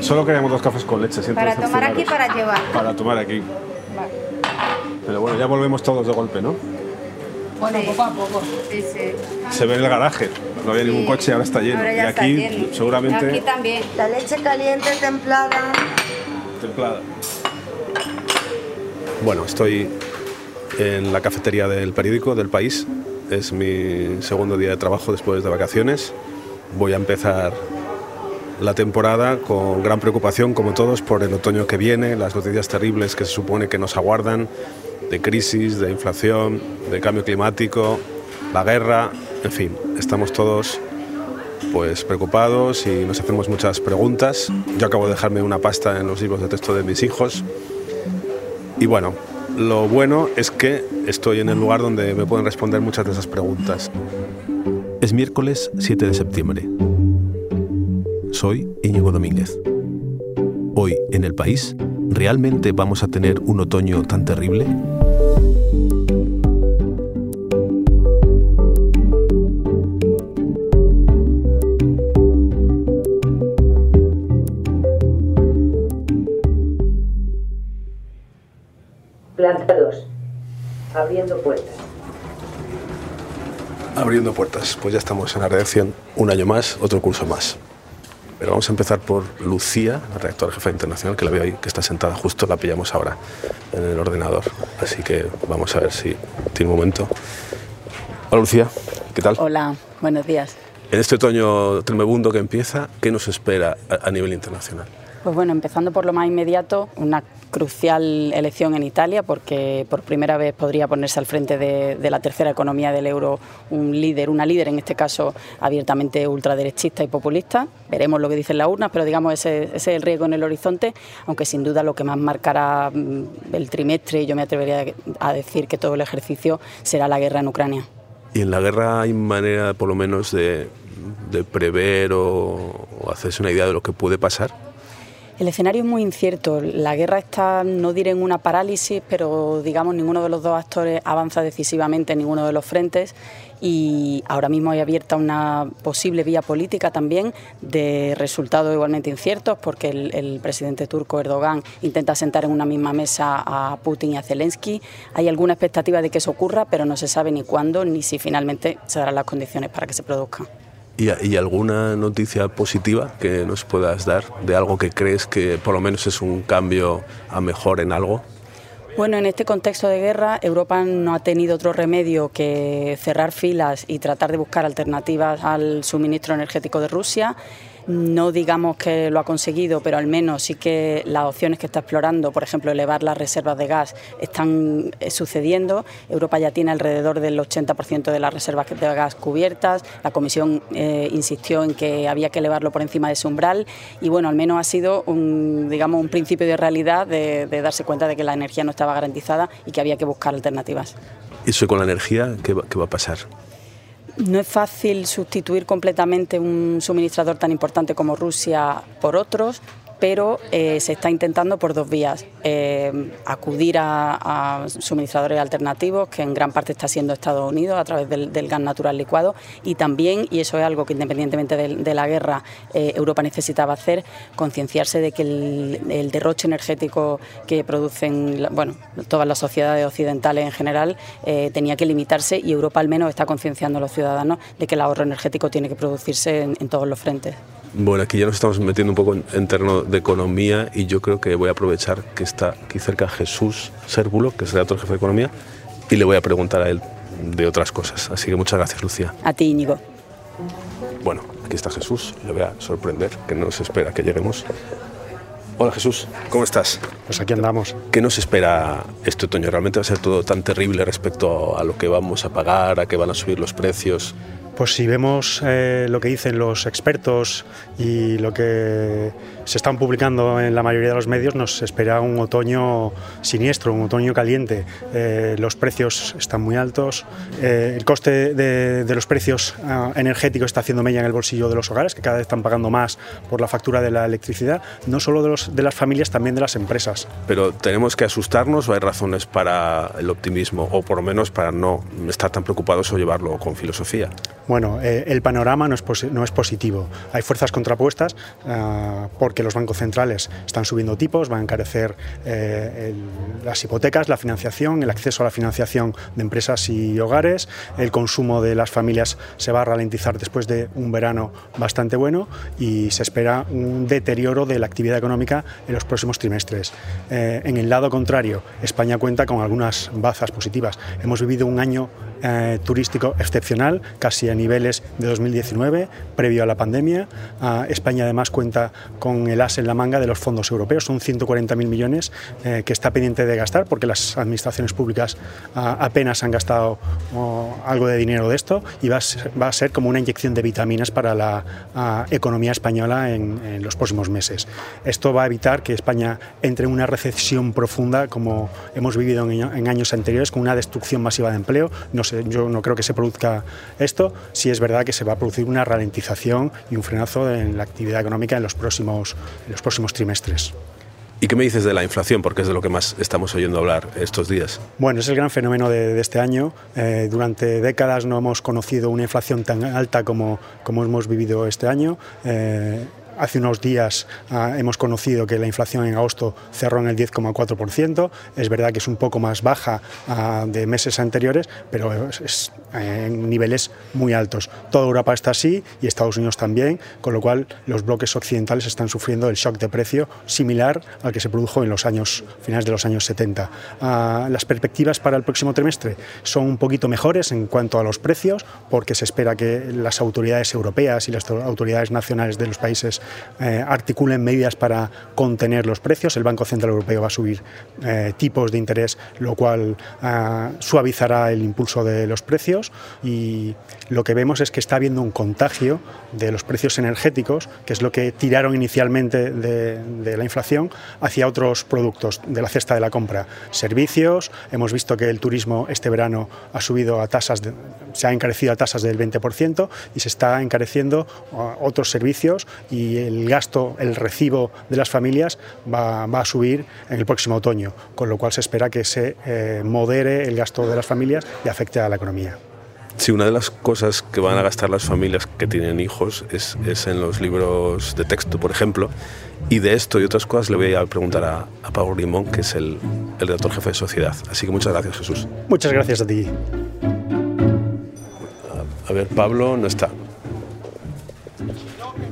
Solo queríamos dos cafés con leche. siento Para tomar aquí, para llevar. Para tomar aquí. Vale. Pero bueno, ya volvemos todos de golpe, ¿no? Bueno, poco a poco. Sí, sí. Se ve en el garaje. No había ningún coche, ahora está lleno. Ahora y ya está aquí lleno. seguramente Aquí también. La leche caliente templada. templada. Bueno, estoy en la cafetería del periódico del país. Es mi segundo día de trabajo después de vacaciones. Voy a empezar la temporada con gran preocupación, como todos, por el otoño que viene, las noticias terribles que se supone que nos aguardan, de crisis, de inflación, de cambio climático, la guerra, en fin, estamos todos pues preocupados y nos hacemos muchas preguntas. Yo acabo de dejarme una pasta en los libros de texto de mis hijos. Y bueno, lo bueno es que estoy en el lugar donde me pueden responder muchas de esas preguntas. Es miércoles 7 de septiembre. Soy Íñigo Domínguez. Hoy en el país, ¿realmente vamos a tener un otoño tan terrible? Planta 2. Abriendo puertas. Abriendo puertas, pues ya estamos en la redacción un año más, otro curso más. Pero vamos a empezar por Lucía, la redactora jefa internacional, que la veo ahí, que está sentada justo, la pillamos ahora en el ordenador. Así que vamos a ver si tiene un momento. Hola Lucía, ¿qué tal? Hola, buenos días. En este otoño tremebundo que empieza, ¿qué nos espera a, a nivel internacional? Pues bueno, empezando por lo más inmediato, una crucial elección en Italia porque por primera vez podría ponerse al frente de, la tercera economía del euro un líder, una líder en este caso abiertamente ultraderechista y populista. Veremos lo que dicen las urnas, pero digamos ese, ese es el riesgo en el horizonte, aunque sin duda lo que más marcará mm, el trimestre, y yo me atrevería a decir que todo el ejercicio será la guerra en Ucrania. ¿Y en la guerra hay manera, por lo menos, de, prever o hacerse una idea de lo que puede pasar? El escenario es muy incierto. La guerra está, no diré en una parálisis, pero digamos ninguno de los dos actores avanza decisivamente en ninguno de los frentes y ahora mismo hay abierta una posible vía política también de resultados igualmente inciertos porque el, presidente turco Erdogan intenta sentar en una misma mesa a Putin y a Zelensky. Hay alguna expectativa de que eso ocurra, pero no se sabe ni cuándo ni si finalmente se darán las condiciones para que se produzca. ¿Y, alguna noticia positiva que nos puedas dar de algo que crees que por lo menos es un cambio a mejor en algo? Bueno, en este contexto de guerra, Europa no ha tenido otro remedio que cerrar filas y tratar de buscar alternativas al suministro energético de Rusia. No digamos que lo ha conseguido, pero al menos sí que las opciones que está explorando, por ejemplo, elevar las reservas de gas, están eh, sucediendo. Europa ya tiene alrededor del 80% de las reservas de gas cubiertas. La Comisión eh, insistió en que había que elevarlo por encima de ese umbral y, bueno, al menos ha sido un, digamos, un principio de realidad de, de darse cuenta de que la energía no estaba garantizada y que había que buscar alternativas. ¿Y eso con la energía qué va, qué va a pasar? No es fácil sustituir completamente un suministrador tan importante como Rusia por otros, pero eh, se está intentando por dos vías. Eh, acudir a, suministradores alternativos, que en gran parte está siendo Estados Unidos a través del, gas natural licuado, y también, y eso es algo que independientemente de, la guerra eh, Europa necesitaba hacer, concienciarse de que el, derroche energético que producen bueno, todas las sociedades occidentales en general tenía que limitarse y Europa al menos está concienciando a los ciudadanos de que el ahorro energético tiene que producirse en todos los frentes. Bueno, aquí ya nos estamos metiendo un poco en, en terreno de economía y yo creo que voy a aprovechar que está aquí cerca Jesús Sérvulo, que es el redactor jefe de economía, y le voy a preguntar a él de otras cosas. Así que muchas gracias, Lucía. A ti, Íñigo. Bueno, aquí está Jesús, le voy a sorprender, que no se espera que lleguemos. Hola Jesús, ¿cómo estás? Pues aquí andamos. ¿Qué nos espera este otoño? ¿Realmente va a ser todo tan terrible respecto a lo que vamos a pagar, a que van a subir los precios? Pues si vemos eh, lo que dicen los expertos y lo que se están publicando en la mayoría de los medios, nos espera un otoño siniestro, un otoño caliente. Eh, los precios están muy altos, eh, el coste de, los precios ah, energéticos está haciendo mella en el bolsillo de los hogares, que cada vez están pagando más por la factura de la electricidad, no solo de, los, de las familias, también de las empresas. Pero tenemos que asustarnos o hay razones para el optimismo, o por lo menos para no estar tan preocupados o llevarlo con filosofía. Bueno, eh, el panorama no es, positivo. Hay fuerzas contrapuestas ah, porque los bancos centrales están subiendo tipos, van a encarecer eh, las hipotecas, la financiación, el acceso a la financiación de empresas y hogares, el consumo de las familias se va a ralentizar después de un verano bastante bueno y se espera un deterioro de la actividad económica en los próximos trimestres. Eh, en el lado contrario, España cuenta con algunas bazas positivas. Hemos vivido un año eh, turístico excepcional, casi a niveles de 2019, previo a la pandemia. Ah, España además cuenta con el as en la manga de los fondos europeos, son 140.000 millones eh, que está pendiente de gastar porque las administraciones públicas ah, apenas han gastado oh, algo de dinero de esto y va a, ser, como una inyección de vitaminas para la ah, economía española en, los próximos meses. Esto va a evitar que España entre en una recesión profunda como hemos vivido en, años anteriores con una destrucción masiva de empleo yo no creo que se produzca esto, si es verdad que se va a producir una ralentización y un frenazo en la actividad económica en los próximos, los próximos trimestres. ¿Y qué me dices de la inflación? Porque es de lo que más estamos oyendo hablar estos días. Bueno, es el gran fenómeno de, este año. Eh, durante décadas no hemos conocido una inflación tan alta como, como hemos vivido este año. Eh, Hace unos días ah, hemos conocido que la inflación en agosto cerró en el 10,4%. Es verdad que es un poco más baja ah, de meses anteriores, pero es, en niveles muy altos. Toda Europa está así y Estados Unidos también, con lo cual los bloques occidentales están sufriendo el shock de precio similar al que se produjo en los años finales de los años 70. Ah, las perspectivas para el próximo trimestre son un poquito mejores en cuanto a los precios, porque se espera que las autoridades europeas y las autoridades nacionales de los países eh, articulen medidas para contener los precios. El Banco Central Europeo va a subir eh, tipos de interés, lo cual ah, suavizará el impulso de los precios y lo que vemos es que está habiendo un contagio de los precios energéticos, que es lo que tiraron inicialmente de, la inflación, hacia otros productos de la cesta de la compra. Servicios, hemos visto que el turismo este verano ha subido a tasas, se ha encarecido a tasas del 20% y se está encareciendo otros servicios y el gasto, el recibo de las familias va, a subir en el próximo otoño, con lo cual se espera que se eh, modere el gasto de las familias y afecte a la economía. Sí, una de las cosas que van a gastar las familias que tienen hijos es, en los libros de texto, por ejemplo. Y de esto y otras cosas le voy a preguntar a, Pablo Limón, que es el, el redactor jefe de Sociedad. Así que muchas gracias, Jesús. Muchas gracias a ti. A ver, Pablo no está.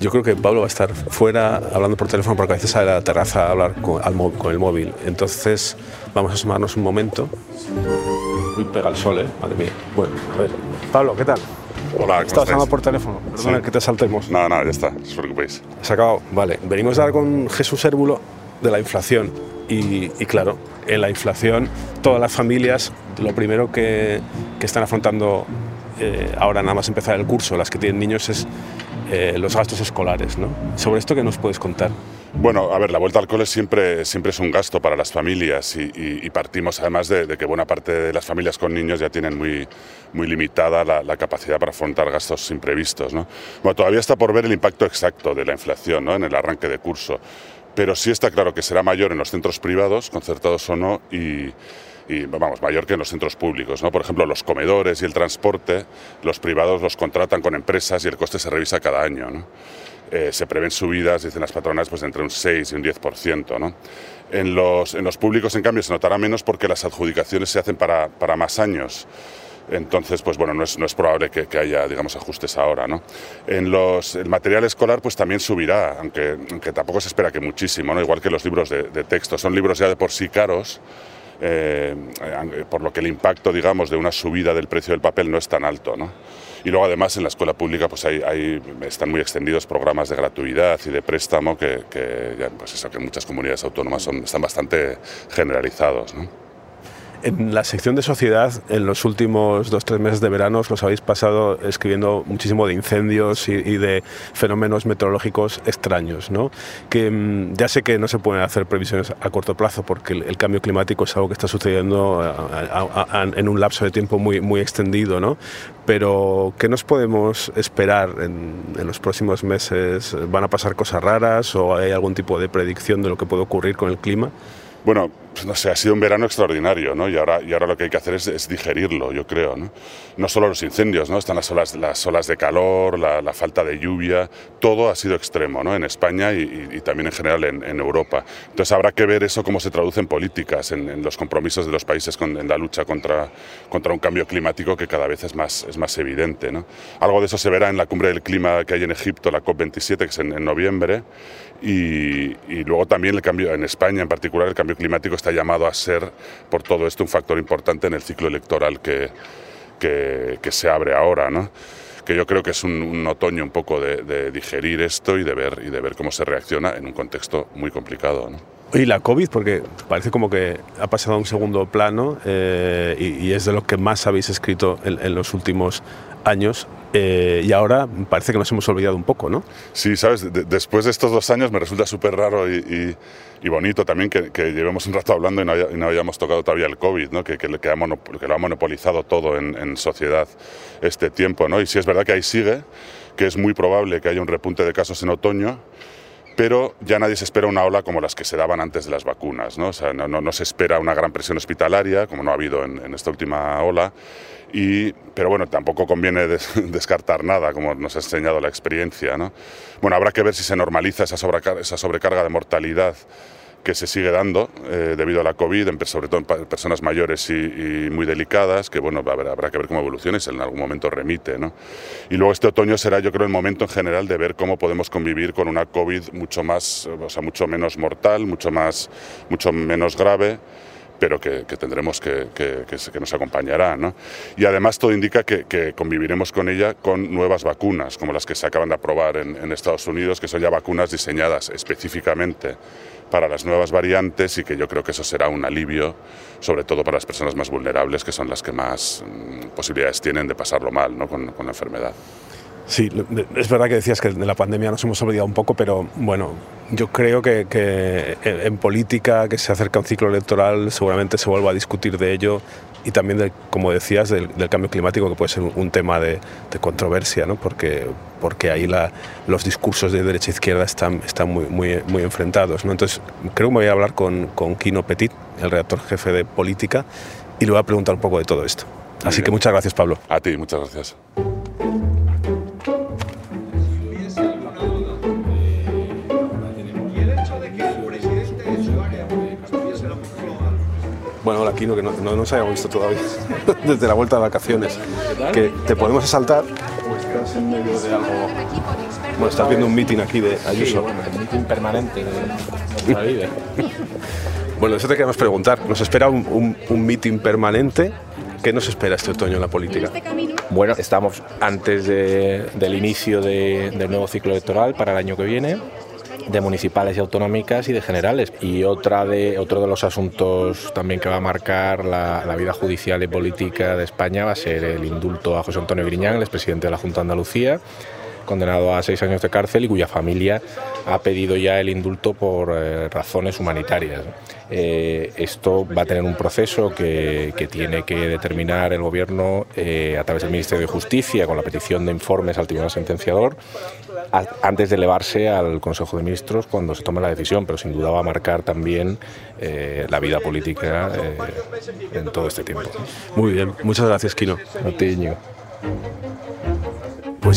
Yo creo que Pablo va a estar fuera hablando por teléfono porque a veces sale a la terraza a hablar con, el móvil. Entonces vamos a asomarnos un momento. Uy, pega el sol, ¿eh? Madre mía. Bueno, a ver. Pablo, ¿qué tal? Hola, ¿cómo Estás hablando por teléfono. Perdona que te saltemos. No, no, ya está. No os preocupéis. Se ha acabado. Vale. Venimos a hablar con Jesús Hérbulo de la inflación. Y, claro, en la inflación todas las familias lo primero que, que están afrontando eh, ahora nada más empezar el curso, las que tienen niños, es eh, los gastos escolares. ¿no? Sobre esto, ¿qué nos puedes contar? Bueno, a ver, la vuelta al cole siempre, siempre es un gasto para las familias y, partimos además de, que buena parte de las familias con niños ya tienen muy, muy limitada la, capacidad para afrontar gastos imprevistos. ¿no? Bueno, todavía está por ver el impacto exacto de la inflación en el arranque de curso, pero sí está claro que será mayor en los centros privados, concertados o no, y, y vamos, mayor que en los centros públicos. ¿no? Por ejemplo, los comedores y el transporte, los privados los contratan con empresas y el coste se revisa cada año. ¿no? Eh, se prevén subidas, dicen las patronas, pues entre un 6 y un 10%. ¿no? En, los, en los públicos, en cambio, se notará menos porque las adjudicaciones se hacen para, para más años. Entonces, pues bueno, no es, no es probable que, que, haya, digamos, ajustes ahora, ¿no? En los, el material escolar, pues también subirá, aunque, aunque tampoco se espera que muchísimo, ¿no? Igual que los libros de, de texto. Son libros ya de por sí caros, eh, por lo que el impacto, digamos, de una subida del precio del papel no es tan alto. ¿no? Y luego además en la escuela pública pues hay, están muy extendidos programas de gratuidad y de préstamo que, que, pues eso, que en muchas comunidades autónomas son, están bastante generalizados. ¿no? En la sección de sociedad, en los últimos dos tres meses de verano, os los habéis pasado escribiendo muchísimo de incendios y, de fenómenos meteorológicos extraños, ¿no? Que mm, ya sé que no se pueden hacer previsiones a corto plazo porque el, cambio climático es algo que está sucediendo en un lapso de tiempo muy, muy extendido, ¿no? Pero, ¿qué nos podemos esperar en, en los próximos meses? ¿Van a pasar cosas raras o hay algún tipo de predicción de lo que puede ocurrir con el clima? Bueno, pues no sé, ha sido un verano extraordinario, ¿no? Y ahora, y ahora lo que hay que hacer es, digerirlo, yo creo, ¿no? No solo los incendios, ¿no? Están las olas, las olas de calor, la, falta de lluvia, todo ha sido extremo, ¿no? En España y, también en general en, Europa. Entonces habrá que ver eso cómo se traduce en políticas, en, los compromisos de los países en la lucha contra, contra un cambio climático que cada vez es más, es más evidente, ¿no? Algo de eso se verá en la cumbre del clima que hay en Egipto, la COP27, que es en, noviembre, y, luego también el cambio, en España en particular, el cambio climático está llamado a ser, por todo esto, un factor importante en el ciclo electoral que, que, se abre ahora, ¿no? que yo creo que es un, otoño un poco de, digerir esto y de, ver, y de ver cómo se reacciona en un contexto muy complicado. ¿no? Y la COVID, porque parece como que ha pasado a un segundo plano eh, y, es de lo que más habéis escrito en, los últimos años eh, y ahora parece que nos hemos olvidado un poco, ¿no? Sí, sabes, después de estos dos años me resulta súper raro y, bonito también que, llevemos un rato hablando y no, hayamos tocado todavía el COVID, ¿no? que, que, lo ha monopolizado todo en, en, sociedad este tiempo. ¿no? Y sí es verdad que ahí sigue, que es muy probable que haya un repunte de casos en otoño pero ya nadie se espera una ola como las que se daban antes de las vacunas. No, o sea, no, no, se espera una gran presión hospitalaria, como no ha habido en, esta última ola, y, pero bueno, tampoco conviene descartar nada, como nos ha enseñado la experiencia. ¿no? Bueno, habrá que ver si se normaliza esa esa sobrecarga de mortalidad que se sigue dando eh, debido a la COVID, sobre todo en personas mayores y, muy delicadas, que bueno, habrá, que ver cómo evoluciona y si en algún momento remite. ¿no? Y luego este otoño será yo creo el momento en general de ver cómo podemos convivir con una COVID mucho, más, o sea, mucho menos mortal, mucho, más, mucho menos grave pero que, tendremos que, que, que, nos acompañará. ¿no? Y además todo indica que, conviviremos con ella con nuevas vacunas, como las que se acaban de aprobar en, en Estados Unidos, que son ya vacunas diseñadas específicamente para las nuevas variantes y que yo creo que eso será un alivio, sobre todo para las personas más vulnerables, que son las que más mm, posibilidades tienen de pasarlo mal ¿no? con, con la enfermedad. Sí, es verdad que decías que de la pandemia nos hemos olvidado un poco, pero bueno, yo creo que, que, en política, que se acerca un ciclo electoral, seguramente se vuelva a discutir de ello y también, como decías, del, cambio climático, que puede ser un, tema de, controversia, ¿no? porque, porque ahí la, los discursos de derecha e izquierda están, están muy, muy, muy enfrentados. ¿no? Entonces, creo que me voy a hablar con, con Kino Petit, el redactor jefe de política, y le voy a preguntar un poco de todo esto. Así que muchas gracias, Pablo. A ti, muchas gracias. Bueno, hola Kino, que no, nos hayamos visto todavía desde la vuelta de vacaciones. Que te podemos asaltar estás en medio de algo. Bueno, estás viendo un meeting aquí de Ayuso. bueno, el meeting permanente de Bueno, eso te queremos preguntar. ¿Nos espera un, un, meeting permanente? ¿Qué nos espera este otoño en la política? Bueno, estamos antes del inicio del nuevo ciclo electoral para el año que viene de municipales y autonómicas y de generales. Y otra de, otro de los asuntos también que va a marcar la, vida judicial y política de España va a ser el indulto a José Antonio Griñán, el expresidente de la Junta de Andalucía, condenado a seis años de cárcel y cuya familia ha pedido ya el indulto por eh, razones humanitarias. Eh, esto va a tener un proceso que, tiene que determinar el Gobierno eh, a través del Ministerio de Justicia con la petición de informes al Tribunal Sentenciador antes de elevarse al Consejo de Ministros cuando se tome la decisión, pero sin duda va a marcar también la vida política en todo este tiempo. Muy bien, muchas gracias, Kino.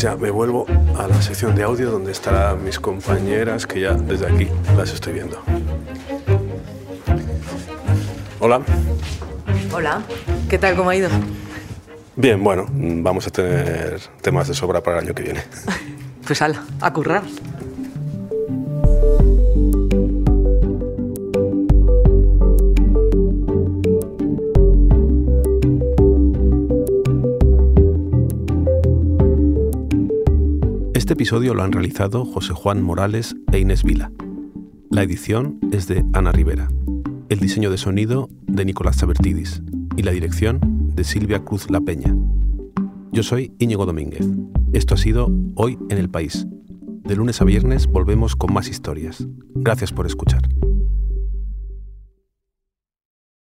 Pues ya me vuelvo a la sección de audio donde estarán mis compañeras que ya desde aquí las estoy viendo. Hola. Hola, ¿qué tal? ¿Cómo ha ido? Bien, bueno, vamos a tener temas de sobra para el año que viene. pues ala, a currar. Este episodio lo han realizado José Juan Morales e Inés Vila. La edición es de Ana Rivera. El diseño de sonido de Nicolás Sabertidis. y la dirección de Silvia Cruz La Peña. Yo soy Íñigo Domínguez. Esto ha sido Hoy en el País. De lunes a viernes volvemos con más historias. Gracias por escuchar.